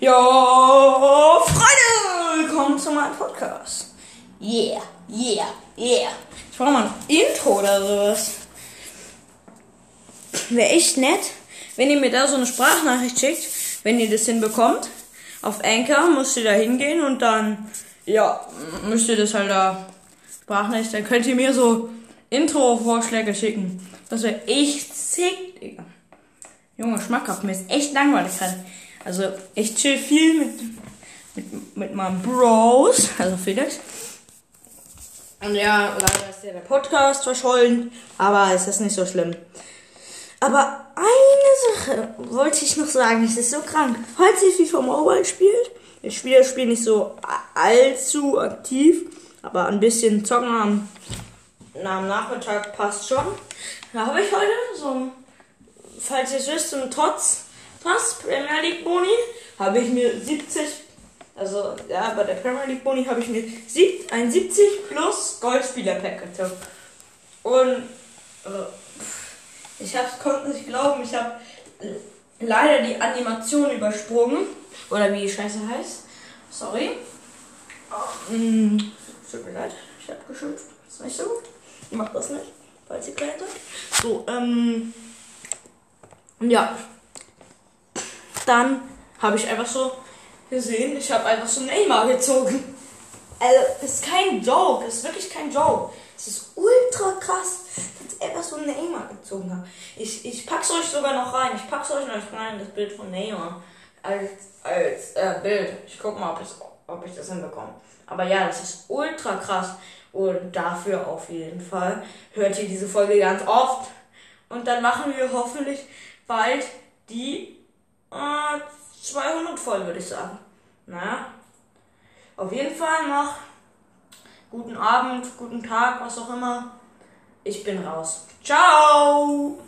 Ja, Freunde, willkommen zu meinem Podcast. Yeah, yeah, yeah. Ich brauche mal ein Intro oder sowas. Wäre echt nett, wenn ihr mir da so eine Sprachnachricht schickt, wenn ihr das hinbekommt. Auf Anchor müsst ihr da hingehen und dann, ja, müsst ihr das halt da Sprachnachricht, dann könnt ihr mir so Intro-Vorschläge schicken. Das wäre echt sick, Digga. Junge, schmackhaft, mir ist echt langweilig gerade. Also, ich chill viel mit, mit, mit meinen Bros, also Felix. Und ja, leider ist ja der Podcast verschollen, aber es ist nicht so schlimm. Aber eine Sache wollte ich noch sagen, es ist so krank. Falls ihr FIFA Mobile spielt, ich spiele das Spiel nicht so allzu aktiv, aber ein bisschen zocken am, am Nachmittag passt schon. Da habe ich heute so, falls ihr es wisst, ein Trotz Trotz Premier League Boni habe ich mir 70, also ja, bei der Premier League Boni habe ich mir sieb, ein 70 plus Goldspieler Pack gezogen. Und also, ich konnte nicht glauben, ich habe leider die Animation übersprungen. Oder wie die Scheiße heißt. Sorry. Oh, tut mir leid, ich habe geschimpft. Ist nicht so gut. Ich mach das nicht, falls ihr klein seid. So, ähm. Ja, dann habe ich einfach so gesehen, ich habe einfach so Neymar gezogen. Also, das ist kein Joke, das ist wirklich kein Joke. Es ist ultra krass, dass ich einfach so Neymar gezogen habe. Ich, ich pack's euch sogar noch rein. Ich pack's euch noch rein, das Bild von Neymar. Als, als äh, Bild. Ich guck mal, ob, ob ich das hinbekomme. Aber ja, das ist ultra krass. Und dafür auf jeden Fall hört ihr diese Folge ganz oft. Und dann machen wir hoffentlich bald die 200 voll, würde ich sagen. Naja. Auf jeden Fall noch guten Abend, guten Tag, was auch immer. Ich bin raus. Ciao!